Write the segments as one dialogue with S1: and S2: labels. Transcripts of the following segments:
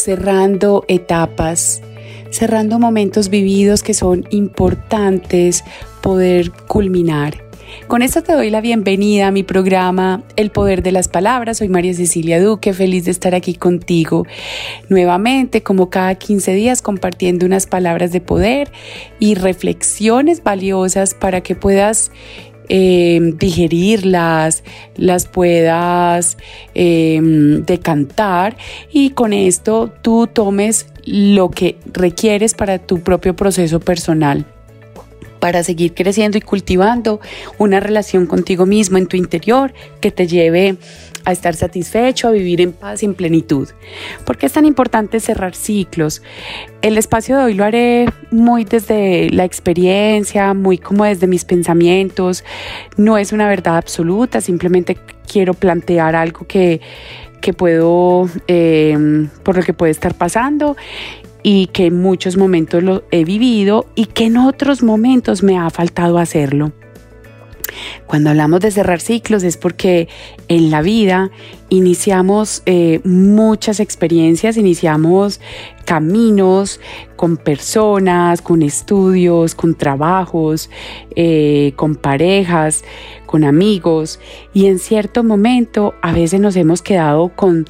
S1: cerrando etapas, cerrando momentos vividos que son importantes poder culminar. Con esto te doy la bienvenida a mi programa El Poder de las Palabras. Soy María Cecilia Duque, feliz de estar aquí contigo nuevamente, como cada 15 días, compartiendo unas palabras de poder y reflexiones valiosas para que puedas Em, digerirlas, las puedas em, decantar y con esto tú tomes lo que requieres para tu propio proceso personal para seguir creciendo y cultivando una relación contigo mismo en tu interior que te lleve a estar satisfecho, a vivir en paz y en plenitud. ¿Por qué es tan importante cerrar ciclos? El espacio de hoy lo haré muy desde la experiencia, muy como desde mis pensamientos. No es una verdad absoluta, simplemente quiero plantear algo que, que puedo, em, por lo que puede estar pasando y que en muchos momentos lo he vivido y que en otros momentos me ha faltado hacerlo. Cuando hablamos de cerrar ciclos es porque en la vida iniciamos eh, muchas experiencias, iniciamos caminos con personas, con estudios, con trabajos, eh, con parejas, con amigos y en cierto momento a veces nos hemos quedado con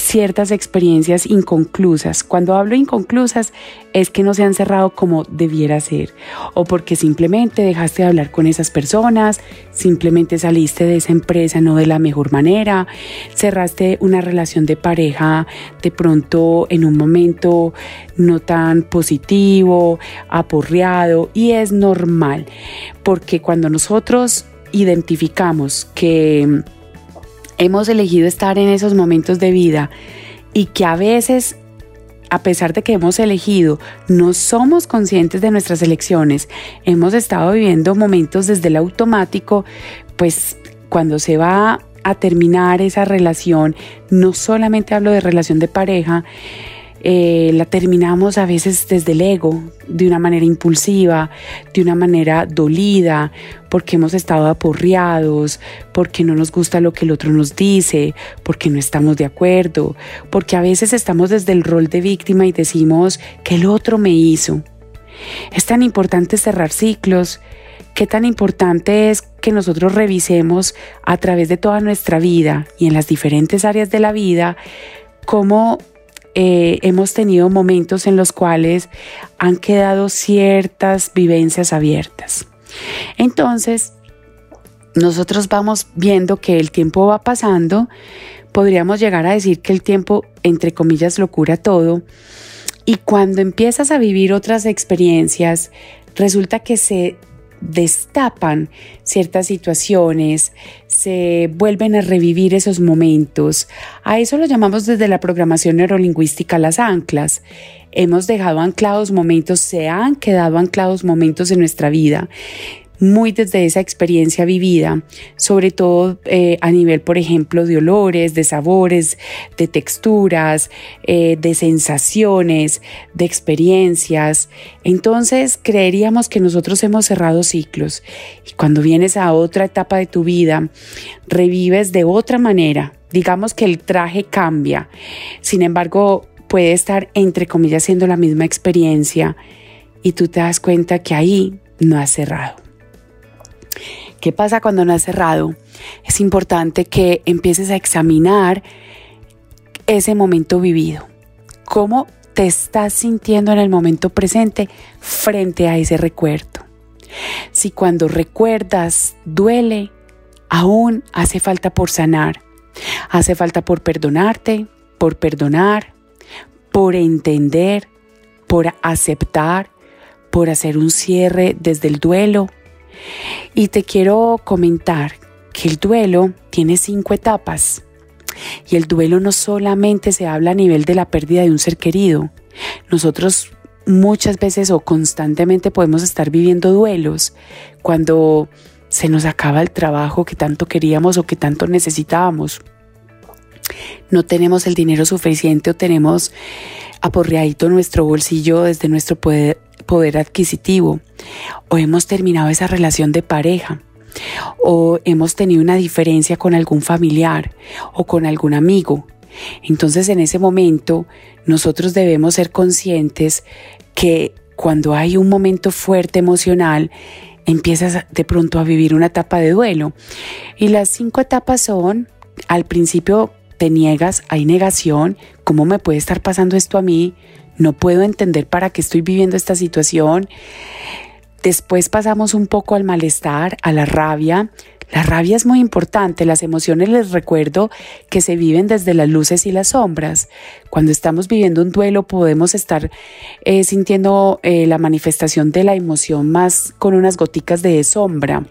S1: ciertas experiencias inconclusas. Cuando hablo inconclusas es que no se han cerrado como debiera ser o porque simplemente dejaste de hablar con esas personas, simplemente saliste de esa empresa no de la mejor manera, cerraste una relación de pareja de pronto en un momento no tan positivo, aporreado y es normal porque cuando nosotros identificamos que hemos elegido estar en esos momentos de vida y que a veces a pesar de que hemos elegido, no somos conscientes de nuestras elecciones, hemos estado viviendo momentos desde el automático, pues cuando se va a terminar esa relación, no solamente hablo de relación de pareja, eh, la terminamos a veces desde el ego, de una manera impulsiva, de una manera dolida, porque hemos estado aporreados, porque no nos gusta lo que el otro nos dice, porque no estamos de acuerdo, porque a veces estamos desde el rol de víctima y decimos que el otro me hizo. Es tan importante cerrar ciclos, qué tan importante es que nosotros revisemos a través de toda nuestra vida y en las diferentes áreas de la vida cómo eh, hemos tenido momentos en los cuales han quedado ciertas vivencias abiertas. Entonces, nosotros vamos viendo que el tiempo va pasando, podríamos llegar a decir que el tiempo, entre comillas, lo cura todo, y cuando empiezas a vivir otras experiencias, resulta que se destapan ciertas situaciones, se vuelven a revivir esos momentos. A eso lo llamamos desde la programación neurolingüística las anclas. Hemos dejado anclados momentos, se han quedado anclados momentos en nuestra vida muy desde esa experiencia vivida, sobre todo eh, a nivel, por ejemplo, de olores, de sabores, de texturas, eh, de sensaciones, de experiencias. Entonces creeríamos que nosotros hemos cerrado ciclos y cuando vienes a otra etapa de tu vida, revives de otra manera. Digamos que el traje cambia, sin embargo, puede estar entre comillas siendo la misma experiencia y tú te das cuenta que ahí no has cerrado. ¿Qué pasa cuando no has cerrado? Es importante que empieces a examinar ese momento vivido. ¿Cómo te estás sintiendo en el momento presente frente a ese recuerdo? Si cuando recuerdas duele, aún hace falta por sanar. Hace falta por perdonarte, por perdonar, por entender, por aceptar, por hacer un cierre desde el duelo y te quiero comentar que el duelo tiene cinco etapas. Y el duelo no solamente se habla a nivel de la pérdida de un ser querido. Nosotros muchas veces o constantemente podemos estar viviendo duelos cuando se nos acaba el trabajo que tanto queríamos o que tanto necesitábamos. No tenemos el dinero suficiente o tenemos aporreadito nuestro bolsillo desde nuestro poder, poder adquisitivo. O hemos terminado esa relación de pareja. O hemos tenido una diferencia con algún familiar o con algún amigo. Entonces en ese momento nosotros debemos ser conscientes que cuando hay un momento fuerte emocional, empiezas de pronto a vivir una etapa de duelo. Y las cinco etapas son, al principio te niegas, hay negación, ¿cómo me puede estar pasando esto a mí? No puedo entender para qué estoy viviendo esta situación. Después pasamos un poco al malestar, a la rabia, la rabia es muy importante, las emociones les recuerdo que se viven desde las luces y las sombras. Cuando estamos viviendo un duelo podemos estar eh, sintiendo eh, la manifestación de la emoción más con unas goticas de sombra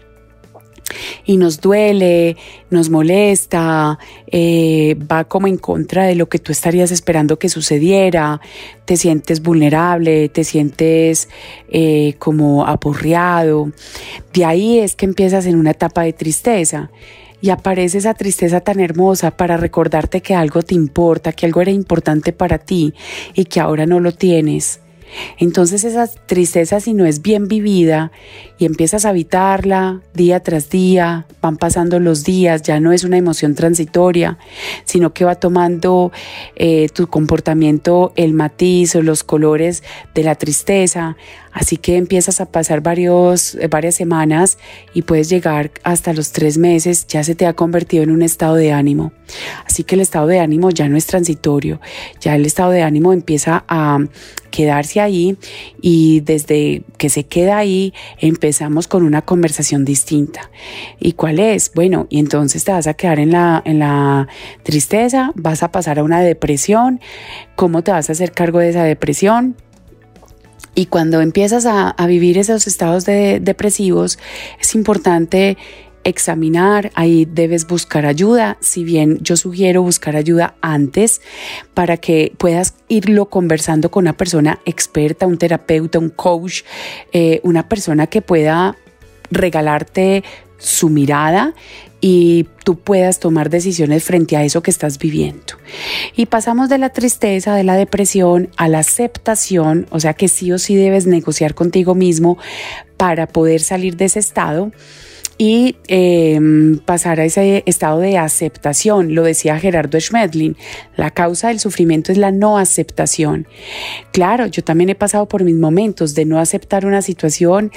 S1: y nos duele, nos molesta, eh, va como en contra de lo que tú estarías esperando que sucediera, te sientes vulnerable, te sientes eh, como aporreado. De ahí es que empiezas en una etapa de tristeza y aparece esa tristeza tan hermosa para recordarte que algo te importa, que algo era importante para ti y que ahora no lo tienes. Entonces esa tristeza si no es bien vivida y empiezas a habitarla día tras día, van pasando los días, ya no es una emoción transitoria, sino que va tomando eh, tu comportamiento el matiz o los colores de la tristeza. Así que empiezas a pasar varios, eh, varias semanas y puedes llegar hasta los tres meses, ya se te ha convertido en un estado de ánimo. Así que el estado de ánimo ya no es transitorio, ya el estado de ánimo empieza a quedarse ahí y desde que se queda ahí empezamos con una conversación distinta. ¿Y cuál es? Bueno, y entonces te vas a quedar en la, en la tristeza, vas a pasar a una depresión, ¿cómo te vas a hacer cargo de esa depresión? Y cuando empiezas a, vivir esos estados depresivos, es importante examinar, ahí debes buscar ayuda, si bien yo sugiero buscar ayuda antes para que puedas irlo conversando con una persona experta, un terapeuta, un coach, eh, una persona que pueda regalarte su mirada y tú puedas tomar decisiones frente a eso que estás viviendo. Y pasamos de la tristeza, de la depresión, a la aceptación, o sea que sí o sí debes negociar contigo mismo para poder salir de ese estado y em, pasar a ese estado de aceptación. Lo decía Gerardo Schmedlin, la causa del sufrimiento es la no aceptación. Claro, yo también he pasado por mis momentos de no aceptar una situación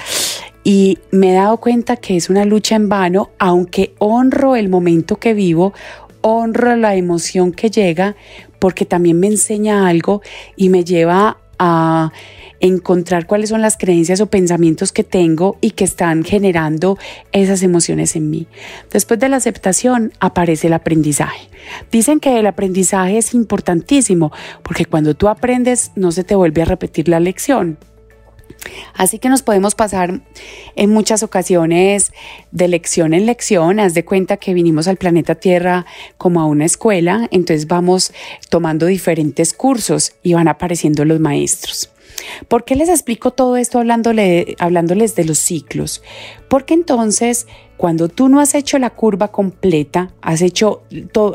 S1: y me he dado cuenta que es una lucha en vano, aunque honro el momento que vivo, honro la emoción que llega, porque también me enseña algo y me lleva a encontrar cuáles son las creencias o pensamientos que tengo y que están generando esas emociones en mí. Después de la aceptación aparece el aprendizaje. Dicen que el aprendizaje es importantísimo porque cuando tú aprendes no se te vuelve a repetir la lección. Así que nos podemos pasar en muchas ocasiones de lección en lección. Haz de cuenta que vinimos al planeta Tierra como a una escuela, entonces vamos tomando diferentes cursos y van apareciendo los maestros. ¿Por qué les explico todo esto hablándoles de los ciclos? Porque entonces, cuando tú no has hecho la curva completa, has hecho,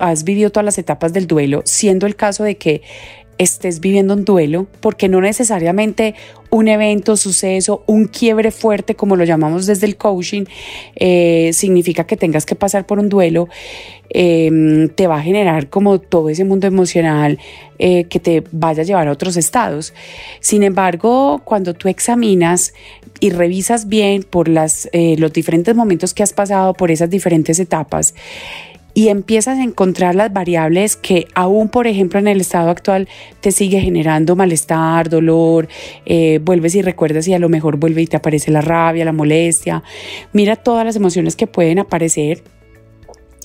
S1: has vivido todas las etapas del duelo, siendo el caso de que estés viviendo un duelo, porque no necesariamente un evento, suceso, un quiebre fuerte, como lo llamamos desde el coaching, eh, significa que tengas que pasar por un duelo, em, te va a generar como todo ese mundo emocional eh, que te vaya a llevar a otros estados. Sin embargo, cuando tú examinas y revisas bien por las, eh, los diferentes momentos que has pasado por esas diferentes etapas, y empiezas a encontrar las variables que aún, por ejemplo, en el estado actual te sigue generando malestar, dolor, eh, vuelves y recuerdas y a lo mejor vuelve y te aparece la rabia, la molestia. Mira todas las emociones que pueden aparecer.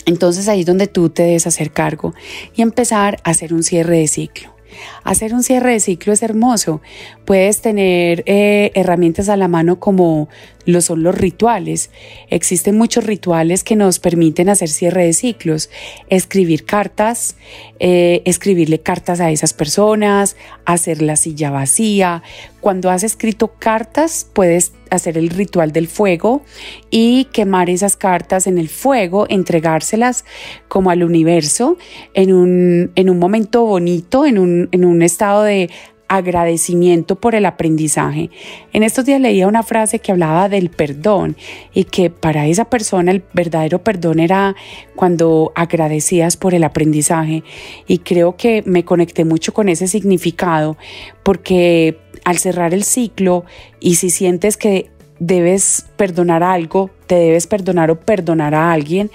S1: Entonces ahí es donde tú te debes hacer cargo y empezar a hacer un cierre de ciclo. Hacer un cierre de ciclo es hermoso. Puedes tener eh, herramientas a la mano como lo son los rituales. Existen muchos rituales que nos permiten hacer cierre de ciclos, escribir cartas, eh, escribirle cartas a esas personas, hacer la silla vacía. Cuando has escrito cartas, puedes hacer el ritual del fuego y quemar esas cartas en el fuego, entregárselas como al universo en un, en un momento bonito, en un, en un estado de agradecimiento por el aprendizaje. En estos días leía una frase que hablaba del perdón y que para esa persona el verdadero perdón era cuando agradecías por el aprendizaje y creo que me conecté mucho con ese significado porque al cerrar el ciclo y si sientes que debes perdonar algo, te debes perdonar o perdonar a alguien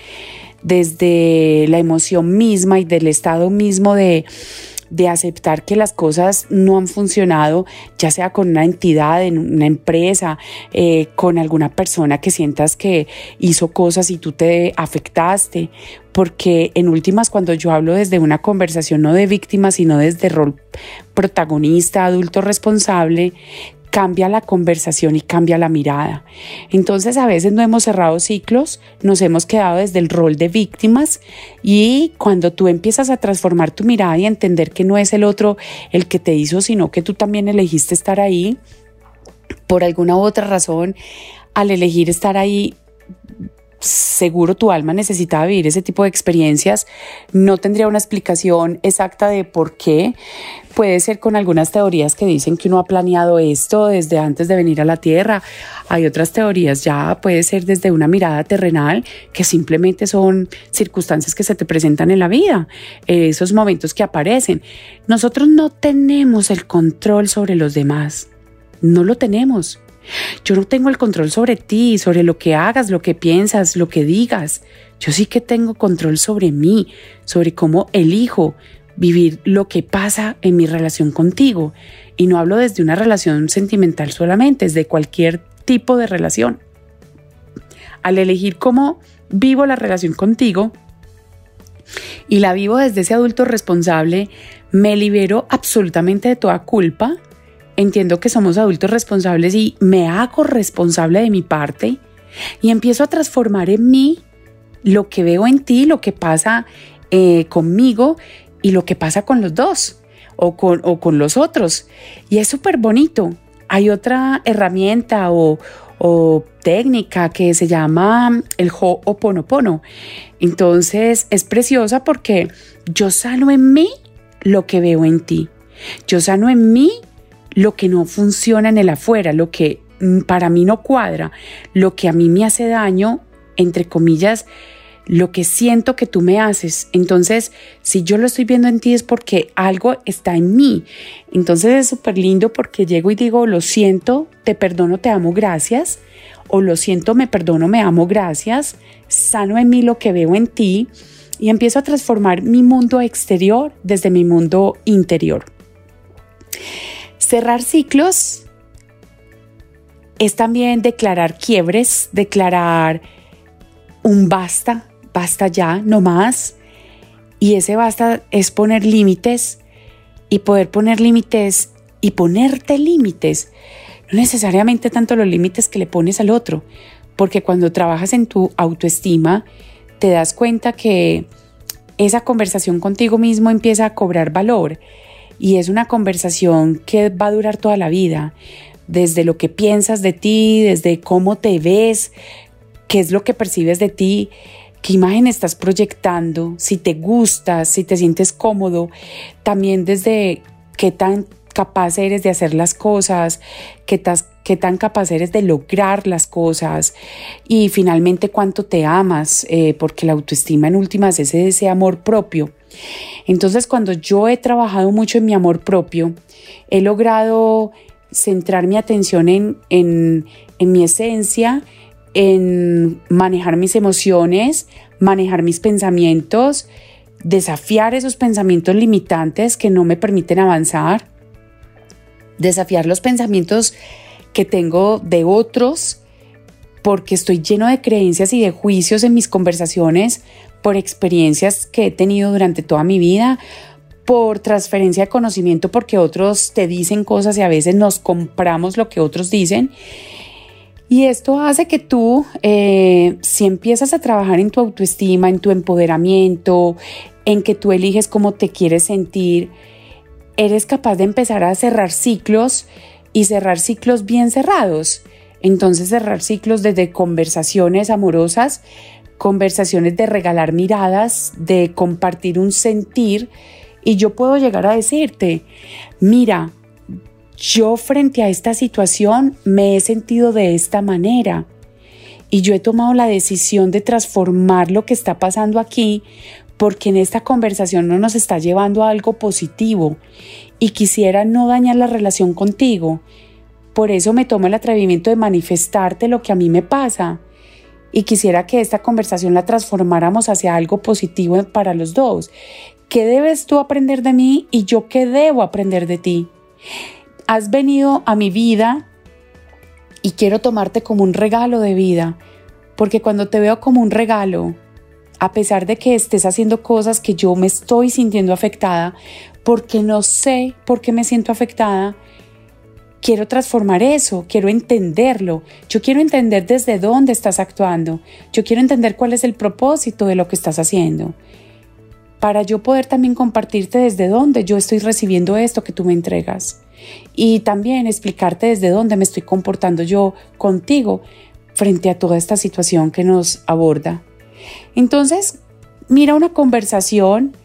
S1: desde la emoción misma y del estado mismo de de aceptar que las cosas no han funcionado, ya sea con una entidad, en una empresa, eh, con alguna persona que sientas que hizo cosas y tú te afectaste, porque en últimas cuando yo hablo desde una conversación no de víctima, sino desde rol protagonista, adulto responsable, cambia la conversación y cambia la mirada. Entonces a veces no hemos cerrado ciclos, nos hemos quedado desde el rol de víctimas y cuando tú empiezas a transformar tu mirada y entender que no es el otro el que te hizo, sino que tú también elegiste estar ahí, por alguna u otra razón, al elegir estar ahí, seguro tu alma necesitaba vivir ese tipo de experiencias. No tendría una explicación exacta de por qué. Puede ser con algunas teorías que dicen que uno ha planeado esto desde antes de venir a la Tierra. Hay otras teorías ya, puede ser desde una mirada terrenal, que simplemente son circunstancias que se te presentan en la vida, esos momentos que aparecen. Nosotros no tenemos el control sobre los demás. No lo tenemos. Yo no tengo el control sobre ti, sobre lo que hagas, lo que piensas, lo que digas. Yo sí que tengo control sobre mí, sobre cómo elijo vivir lo que pasa en mi relación contigo. Y no hablo desde una relación sentimental solamente, es de cualquier tipo de relación. Al elegir cómo vivo la relación contigo y la vivo desde ese adulto responsable, me libero absolutamente de toda culpa, entiendo que somos adultos responsables y me hago responsable de mi parte y empiezo a transformar en mí lo que veo en ti, lo que pasa eh, conmigo y lo que pasa con los dos o con, o con los otros. Y es súper bonito. Hay otra herramienta o, o técnica que se llama el Ho'oponopono. Entonces es preciosa porque yo sano en mí lo que veo en ti. Yo sano en mí lo que no funciona en el afuera, lo que mm, para mí no cuadra, lo que a mí me hace daño, entre comillas, lo que siento que tú me haces. Entonces, si yo lo estoy viendo en ti es porque algo está en mí. Entonces es súper lindo porque llego y digo, lo siento, te perdono, te amo, gracias. O lo siento, me perdono, me amo, gracias. Sano en mí lo que veo en ti y empiezo a transformar mi mundo exterior desde mi mundo interior. Cerrar ciclos es también declarar quiebres, declarar un basta, basta ya, no más. Y ese basta es poner límites y poder poner límites y ponerte límites. No necesariamente tanto los límites que le pones al otro, porque cuando trabajas en tu autoestima, te das cuenta que esa conversación contigo mismo empieza a cobrar valor y es una conversación que va a durar toda la vida, desde lo que piensas de ti, desde cómo te ves, qué es lo que percibes de ti, qué imagen estás proyectando, si te gustas, si te sientes cómodo, también desde qué tan capaz eres de hacer las cosas, qué, qué tan capaz eres de lograr las cosas. Y finalmente cuánto te amas, eh, porque la autoestima en últimas es ese amor propio. Entonces cuando yo he trabajado mucho en mi amor propio, he logrado centrar mi atención en, mi esencia, en manejar mis emociones, manejar mis pensamientos, desafiar esos pensamientos limitantes que no me permiten avanzar, desafiar los pensamientos que tengo de otros, porque estoy lleno de creencias y de juicios en mis conversaciones por experiencias que he tenido durante toda mi vida, por transferencia de conocimiento, porque otros te dicen cosas y a veces nos compramos lo que otros dicen. Y esto hace que tú, eh, si empiezas a trabajar en tu autoestima, en tu empoderamiento, en que tú eliges cómo te quieres sentir, eres capaz de empezar a cerrar ciclos y cerrar ciclos bien cerrados. Entonces cerrar ciclos desde conversaciones amorosas, conversaciones de regalar miradas, de compartir un sentir. Y yo puedo llegar a decirte, mira, yo frente a esta situación me he sentido de esta manera y yo he tomado la decisión de transformar lo que está pasando aquí porque en esta conversación no nos está llevando a algo positivo y quisiera no dañar la relación contigo. Por eso me tomo el atrevimiento de manifestarte lo que a mí me pasa y quisiera que esta conversación la transformáramos hacia algo positivo para los dos. ¿Qué debes tú aprender de mí y yo qué debo aprender de ti? has venido a mi vida y quiero tomarte como un regalo de vida, porque cuando te veo como un regalo, a pesar de que estés haciendo cosas que yo me estoy sintiendo afectada, porque no sé por qué me siento afectada, quiero transformar eso, quiero entenderlo, yo quiero entender desde dónde estás actuando, yo quiero entender cuál es el propósito de lo que estás haciendo, para yo poder también compartirte desde dónde yo estoy recibiendo esto que tú me entregas. Y también explicarte desde dónde me estoy comportando yo contigo frente a toda esta situación que nos aborda. Entonces, mira una conversación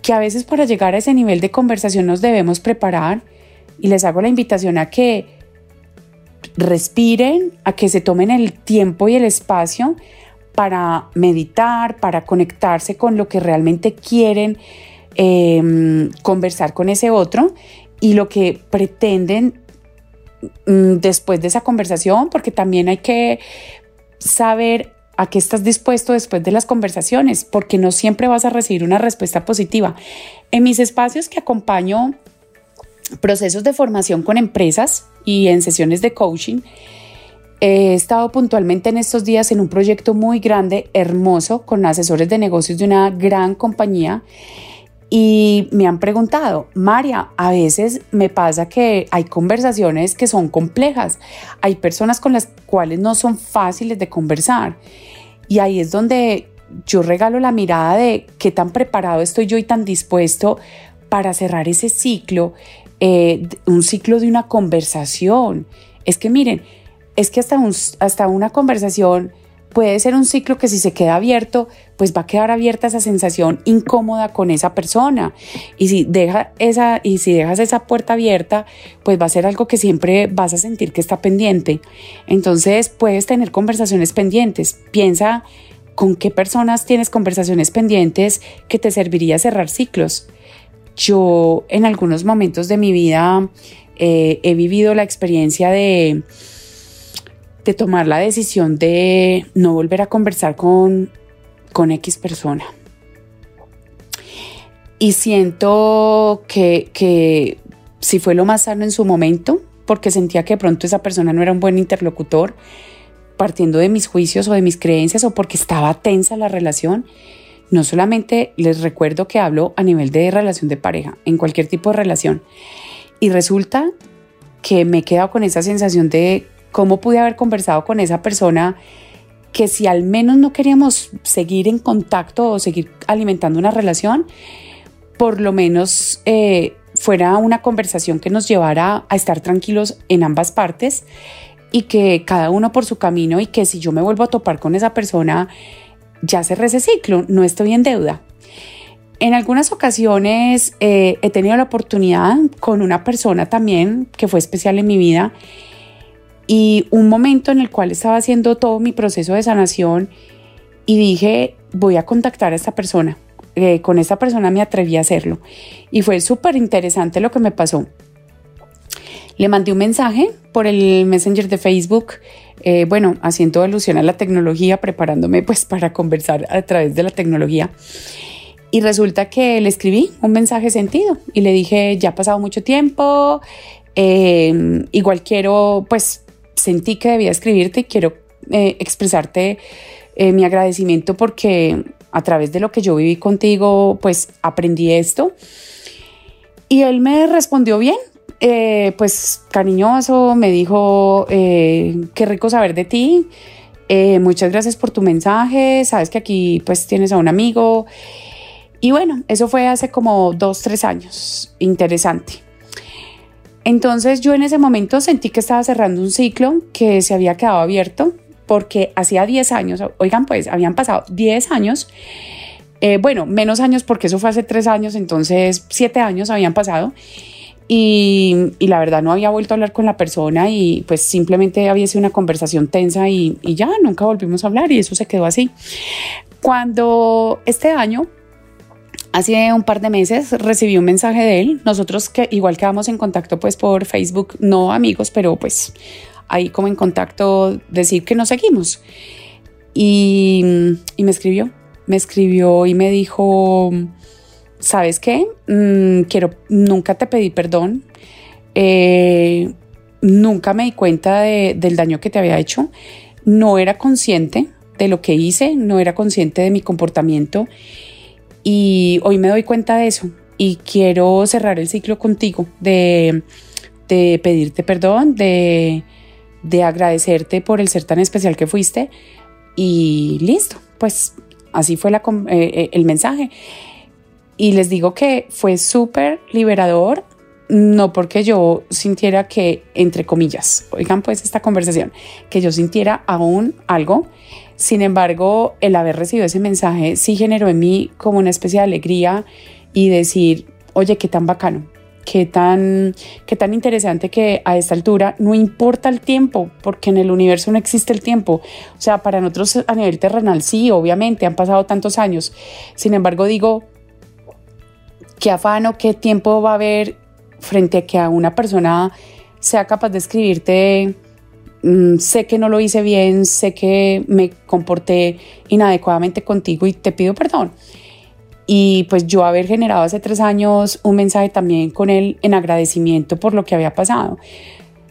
S1: que a veces para llegar a ese nivel de conversación nos debemos preparar y les hago la invitación a que respiren, a que se tomen el tiempo y el espacio para meditar, para conectarse con lo que realmente quieren em, conversar con ese otro y lo que pretenden mm, después de esa conversación, porque también hay que saber a qué estás dispuesto después de las conversaciones, porque no siempre vas a recibir una respuesta positiva. En mis espacios que acompaño procesos de formación con empresas y en sesiones de coaching, he estado puntualmente en estos días en un proyecto muy grande, hermoso, con asesores de negocios de una gran compañía. Y me han preguntado, María, a veces me pasa que hay conversaciones que son complejas, hay personas con las cuales no son fáciles de conversar. Y ahí es donde yo regalo la mirada de qué tan preparado estoy yo y tan dispuesto para cerrar ese ciclo, eh, un ciclo de una conversación. Es que miren, es que hasta, hasta una conversación puede ser un ciclo que si se queda abierto, pues va a quedar abierta esa sensación incómoda con esa persona. Y si, deja esa, y si dejas esa puerta abierta, pues va a ser algo que siempre vas a sentir que está pendiente. Entonces puedes tener conversaciones pendientes. Piensa con qué personas tienes conversaciones pendientes que te serviría cerrar ciclos. Yo en algunos momentos de mi vida eh, he vivido la experiencia de de tomar la decisión de no volver a conversar con, con X persona. Y siento que, que si fue lo más sano en su momento, porque sentía que de pronto esa persona no era un buen interlocutor, partiendo de mis juicios o de mis creencias o porque estaba tensa la relación, no solamente les recuerdo que hablo a nivel de relación de pareja, en cualquier tipo de relación. Y resulta que me he quedado con esa sensación de ¿Cómo pude haber conversado con esa persona que si al menos no queríamos seguir en contacto o seguir alimentando una relación, por lo menos eh, fuera una conversación que nos llevara a estar tranquilos en ambas partes y que cada uno por su camino y que si yo me vuelvo a topar con esa persona, ya cerré ese ciclo, no estoy en deuda. En algunas ocasiones eh, he tenido la oportunidad con una persona también que fue especial en mi vida y un momento en el cual estaba haciendo todo mi proceso de sanación y dije, voy a contactar a esta persona. Eh, con esta persona me atreví a hacerlo. Y fue súper interesante lo que me pasó. Le mandé un mensaje por el Messenger de Facebook, eh, bueno, haciendo alusión a la tecnología, preparándome pues para conversar a través de la tecnología. Y resulta que le escribí un mensaje sentido y le dije, ya ha pasado mucho tiempo, eh, igual quiero pues sentí que debía escribirte y quiero eh, expresarte mi agradecimiento porque a través de lo que yo viví contigo, pues aprendí esto. Y él me respondió bien, eh, pues cariñoso, me dijo, eh, qué rico saber de ti, eh, muchas gracias por tu mensaje, sabes que aquí pues tienes a un amigo. Y bueno, eso fue hace como dos, tres años, interesante. Entonces yo en ese momento sentí que estaba cerrando un ciclo que se había quedado abierto porque hacía 10 años, oigan pues, habían pasado 10 años, bueno, menos años porque eso fue hace tres años, entonces siete años habían pasado y, la verdad no había vuelto a hablar con la persona y pues simplemente había sido una conversación tensa y, ya nunca volvimos a hablar y eso se quedó así. Cuando este año Hace un par de meses recibí un mensaje de él. Nosotros que igual quedamos en contacto pues por Facebook, no amigos, pero pues ahí como en contacto decir que nos seguimos. Y, y me escribió, me escribió y me dijo, ¿sabes qué? Mm, quiero, nunca te pedí perdón, eh, nunca me di cuenta del daño que te había hecho, no era consciente de lo que hice, no era consciente de mi comportamiento. Y hoy me doy cuenta de eso. Y quiero cerrar el ciclo contigo de, pedirte perdón, de, agradecerte por el ser tan especial que fuiste. Y listo, pues así fue eh, eh, el mensaje. Y les digo que fue súper liberador, no porque yo sintiera que, entre comillas, oigan pues esta conversación, que yo sintiera aún algo. Sin embargo, el haber recibido ese mensaje sí generó en mí como una especie de alegría y decir, oye, qué tan bacano, qué tan, qué tan interesante que a esta altura no importa el tiempo, porque en el universo no existe el tiempo. O sea, para nosotros a nivel terrenal sí, obviamente, han pasado tantos años. Sin embargo, digo, qué afano, qué tiempo va a haber frente a que a una persona sea capaz de escribirte, mm, sé que no lo hice bien, sé que me comporté inadecuadamente contigo y te pido perdón. Y pues yo haber generado hace tres años un mensaje también con él en agradecimiento por lo que había pasado.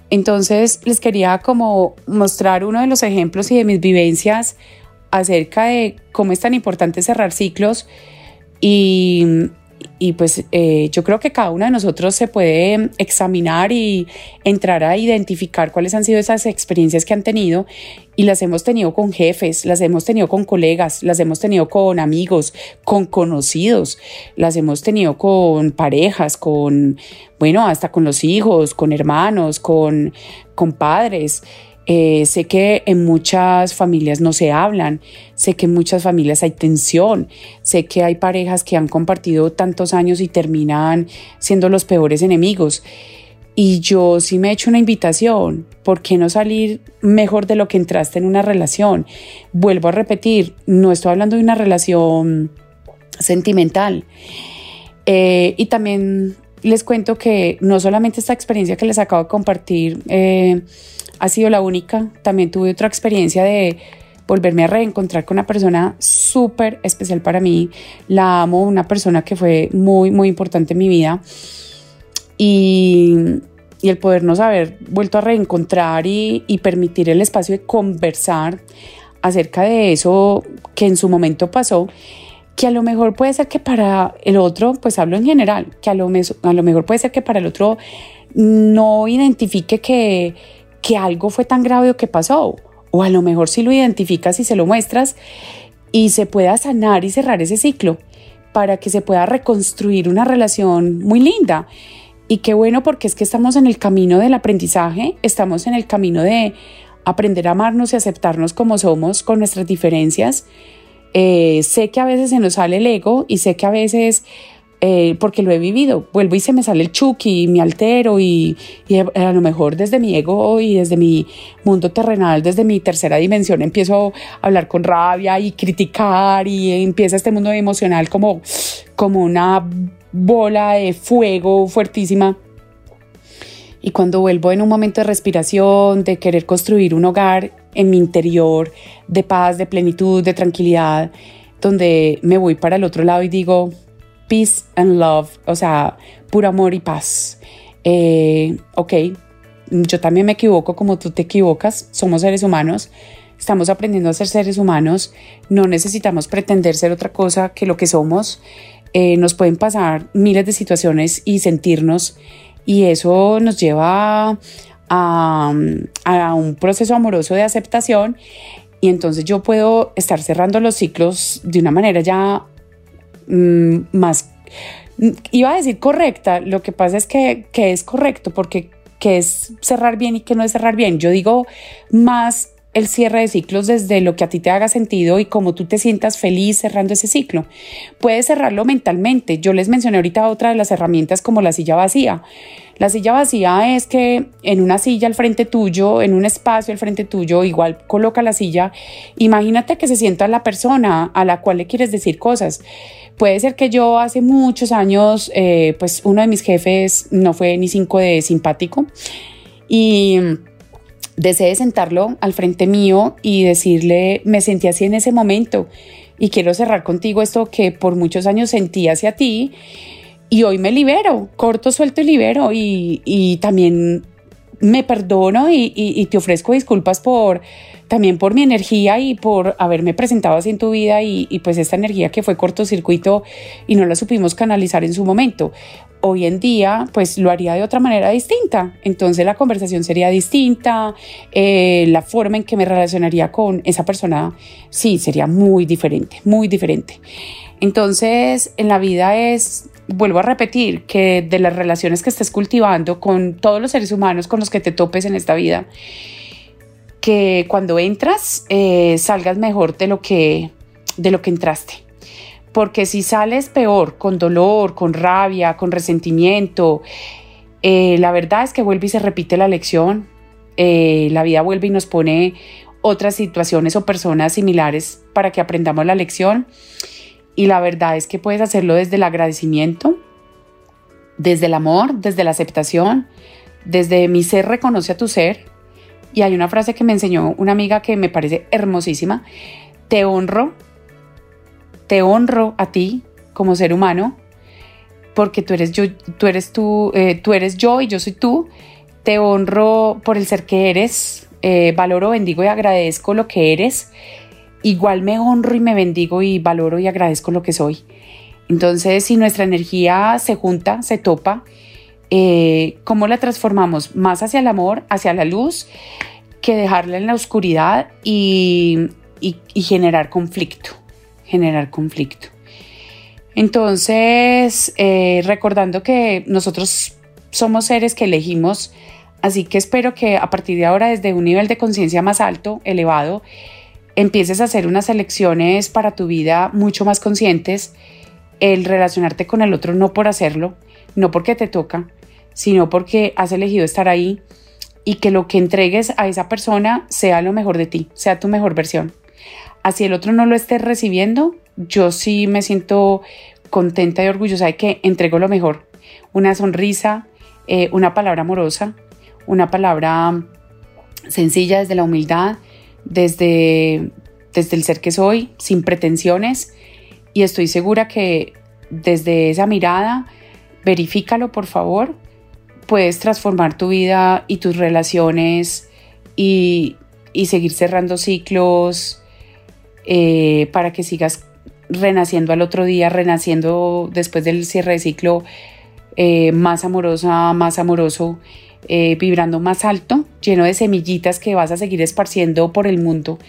S1: Entonces les quería como mostrar uno de los ejemplos y de mis vivencias acerca de cómo es tan importante cerrar ciclos y y pues eh, yo creo que cada uno de nosotros se puede examinar y entrar a identificar cuáles han sido esas experiencias que han tenido y las hemos tenido con jefes, las hemos tenido con colegas, las hemos tenido con amigos, con conocidos, las hemos tenido con parejas, con, bueno, hasta con los hijos, con hermanos, con, con padres. Eh, sé que en muchas familias no se hablan, sé que en muchas familias hay tensión, sé que hay parejas que han compartido tantos años y terminan siendo los peores enemigos. Y yo sí me he hecho una invitación, ¿por qué no salir mejor de lo que entraste en una relación? Vuelvo a repetir, no estoy hablando de una relación sentimental. Eh, y también les cuento que no solamente esta experiencia que les acabo de compartir, eh, ha sido la única. También tuve otra experiencia de volverme a reencontrar con una persona súper especial para mí. La amo, una persona que fue muy, muy importante en mi vida. Y, y el podernos haber vuelto a reencontrar y, y permitir el espacio de conversar acerca de eso que en su momento pasó que a lo mejor puede ser que para el otro, pues hablo en general, que a lo, a lo mejor puede ser que para el otro no identifique que, que algo fue tan grave o que pasó. O a lo mejor si lo identificas y se lo muestras y se pueda sanar y cerrar ese ciclo para que se pueda reconstruir una relación muy linda. Y qué bueno porque es que estamos en el camino del aprendizaje, estamos en el camino de aprender a amarnos y aceptarnos como somos con nuestras diferencias. Eh, sé que a veces se nos sale el ego y sé que a veces eh, porque lo he vivido. Vuelvo y se me sale el chuki, me altero y, a lo mejor desde mi ego y desde mi mundo terrenal, desde mi tercera dimensión, empiezo a hablar con rabia y criticar y empieza este mundo emocional como, como una bola de fuego fuertísima. Y cuando vuelvo en un momento de respiración, de querer construir un hogar en mi interior, de paz, de plenitud, de tranquilidad, donde me voy para el otro lado y digo, peace and love, o sea, puro amor y paz. Eh, ok, yo también me equivoco como tú te equivocas, somos seres humanos, estamos aprendiendo a ser seres humanos, no necesitamos pretender ser otra cosa que lo que somos. Eh, nos pueden pasar miles de situaciones y sentirnos y eso nos lleva a, un proceso amoroso de aceptación y entonces yo puedo estar cerrando los ciclos de una manera ya mm, más, iba a decir correcta, lo que pasa es que, que es correcto porque que es cerrar bien y que no es cerrar bien. Yo digo más el cierre de ciclos desde lo que a ti te haga sentido y cómo tú te sientas feliz cerrando ese ciclo. Puedes cerrarlo mentalmente. Yo les mencioné ahorita otra de las herramientas como la silla vacía. La silla vacía es que en una silla al frente tuyo, en un espacio al frente tuyo, igual coloca la silla. Imagínate que se sienta la persona a la cual le quieres decir cosas. Puede ser que yo hace muchos años, eh, pues uno de mis jefes no fue ni cinco de simpático y desee sentarlo al frente mío y decirle, me sentí así en ese momento. Y quiero cerrar contigo esto que por muchos años sentí hacia ti y hoy me libero, corto, suelto y libero. Y, también me perdono y, te ofrezco disculpas por también por mi energía y por haberme presentado así en tu vida y, y pues esta energía que fue cortocircuito y no la supimos canalizar en su momento hoy en día pues lo haría de otra manera distinta. Entonces la conversación sería distinta, eh, la forma en que me relacionaría con esa persona sí sería muy diferente, muy diferente. Entonces en la vida es, vuelvo a repetir, que de las relaciones que estés cultivando con todos los seres humanos con los que te topes en esta vida, que cuando entras eh, salgas mejor de lo que, de lo que entraste porque si sales peor, con dolor, con rabia, con resentimiento, eh, la verdad es que vuelve y se repite la lección, eh, la vida vuelve y nos pone otras situaciones o personas similares para que aprendamos la lección. Y la verdad es que puedes hacerlo desde el agradecimiento, desde el amor, desde la aceptación, desde mi ser reconoce a tu ser. Y hay una frase que me enseñó una amiga que me parece hermosísima. Te honro te honro a ti como ser humano, porque tú eres yo, tú eres tú, eh, tú eres yo y yo soy tú. Te honro por el ser que eres, eh, valoro, bendigo y agradezco lo que eres. Igual me honro y me bendigo y valoro y agradezco lo que soy. Entonces, si nuestra energía se junta, se topa, eh, ¿cómo la transformamos? Más hacia el amor, hacia la luz, que dejarla en la oscuridad y generar conflicto generar conflicto. Entonces, eh, recordando que nosotros somos seres que elegimos, así que espero que a partir de ahora, desde un nivel de conciencia más alto, elevado, empieces a hacer unas elecciones para tu vida mucho más conscientes, el relacionarte con el otro no por hacerlo, no porque te toca, sino porque has elegido estar ahí y que lo que entregues a esa persona sea lo mejor de ti, sea tu mejor versión así el otro no lo esté recibiendo, yo sí me siento contenta y orgullosa de que entrego lo mejor. Una sonrisa, eh, una palabra amorosa, una palabra sencilla desde la humildad, desde, desde el ser que soy, sin pretensiones. Y estoy segura que desde esa mirada, verifícalo por favor, puedes transformar tu vida y tus relaciones y, y seguir cerrando ciclos eh, para que sigas renaciendo al otro día, renaciendo después del cierre de ciclo eh, más amorosa, más amoroso, eh, vibrando más alto, lleno de semillitas que vas a seguir esparciendo por el mundo,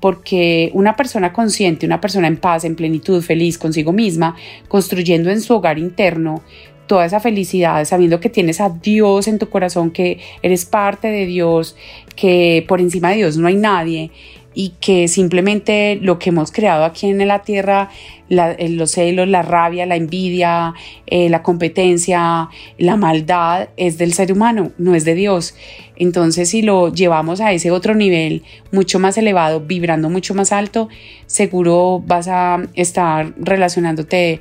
S1: porque una persona consciente, una persona en paz, en plenitud, feliz consigo misma, construyendo en su hogar interno toda esa felicidad, sabiendo que tienes a Dios en tu corazón, que eres parte de Dios, que por encima de Dios no hay nadie, y que simplemente lo que hemos creado aquí en la tierra, eh, los celos, la rabia, la envidia, eh, la competencia, la maldad, es del ser humano, no es de Dios. Entonces, si lo llevamos a ese otro nivel, mucho más elevado, vibrando mucho más alto, seguro vas a estar relacionándote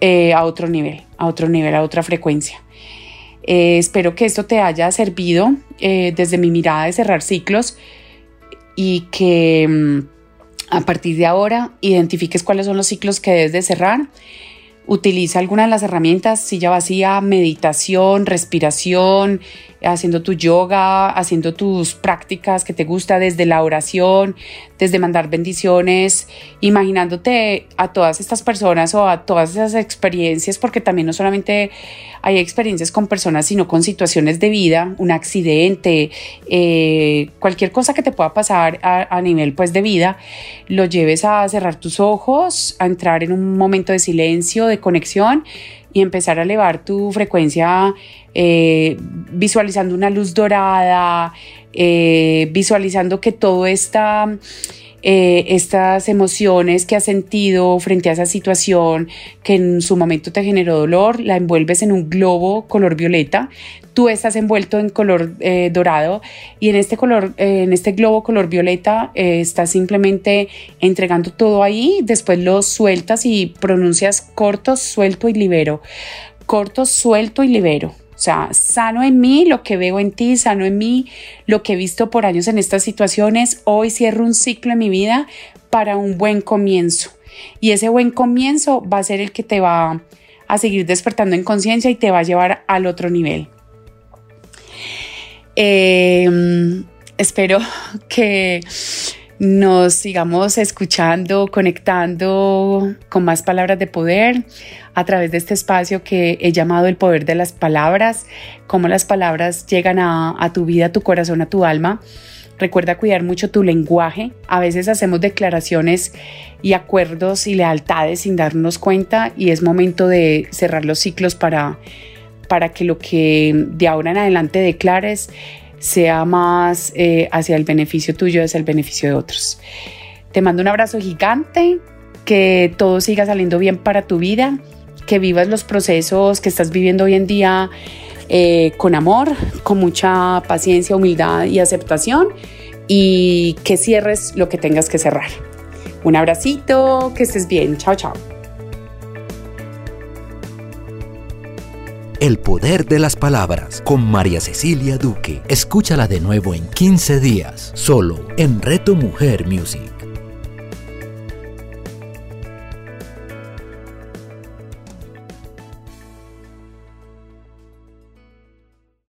S1: eh, a otro nivel, a otro nivel, a otra frecuencia. espero que esto te haya servido desde mi mirada de cerrar ciclos y que mm, a partir de ahora identifiques cuáles son los ciclos que debes de cerrar. Utiliza algunas de las herramientas, silla vacía, meditación, respiración, haciendo tu yoga, haciendo tus prácticas que te gusta desde la oración, desde mandar bendiciones, imaginándote a todas estas personas o a todas esas experiencias, porque también no solamente hay experiencias con personas, sino con situaciones de vida, un accidente, eh, cualquier cosa que te pueda pasar a, a nivel pues de vida, lo lleves a cerrar tus ojos, a entrar en un momento de silencio, de conexión y empezar a elevar tu frecuencia eh, visualizando una luz dorada, eh, visualizando que todo está... Eh, estas emociones que has sentido frente a esa situación que en su momento te generó dolor, la envuelves en un globo color violeta, tú estás envuelto en color dorado y en este color, en este globo color violeta, estás simplemente entregando todo ahí, después lo sueltas y pronuncias corto, suelto y libero. Corto, suelto y libero. O sea, sano en mí lo que veo en ti, sano en mí lo que he visto por años en estas situaciones. Hoy cierro un ciclo en mi vida para un buen comienzo. Y ese buen comienzo va a ser el que te va a seguir despertando en conciencia y te va a llevar al otro nivel. Em, espero que nos sigamos escuchando, conectando con más palabras de poder a través de este espacio que he llamado el poder de las palabras, cómo las palabras llegan a, tu vida, a tu corazón, a tu alma. Recuerda cuidar mucho tu lenguaje. A veces hacemos declaraciones y acuerdos y lealtades sin darnos cuenta y es momento de cerrar los ciclos para, para que lo que de ahora en adelante declares sea más eh, hacia el beneficio tuyo, hacia el beneficio de otros. Te mando un abrazo gigante, que todo siga saliendo bien para tu vida, que vivas los procesos que estás viviendo hoy en día eh, con amor, con mucha paciencia, humildad y aceptación y que cierres lo que tengas que cerrar. Un abracito, que estés bien, chao, chao.
S2: El poder de las palabras con María Cecilia Duque. Escúchala de nuevo en 15 días, solo en Reto Mujer Music.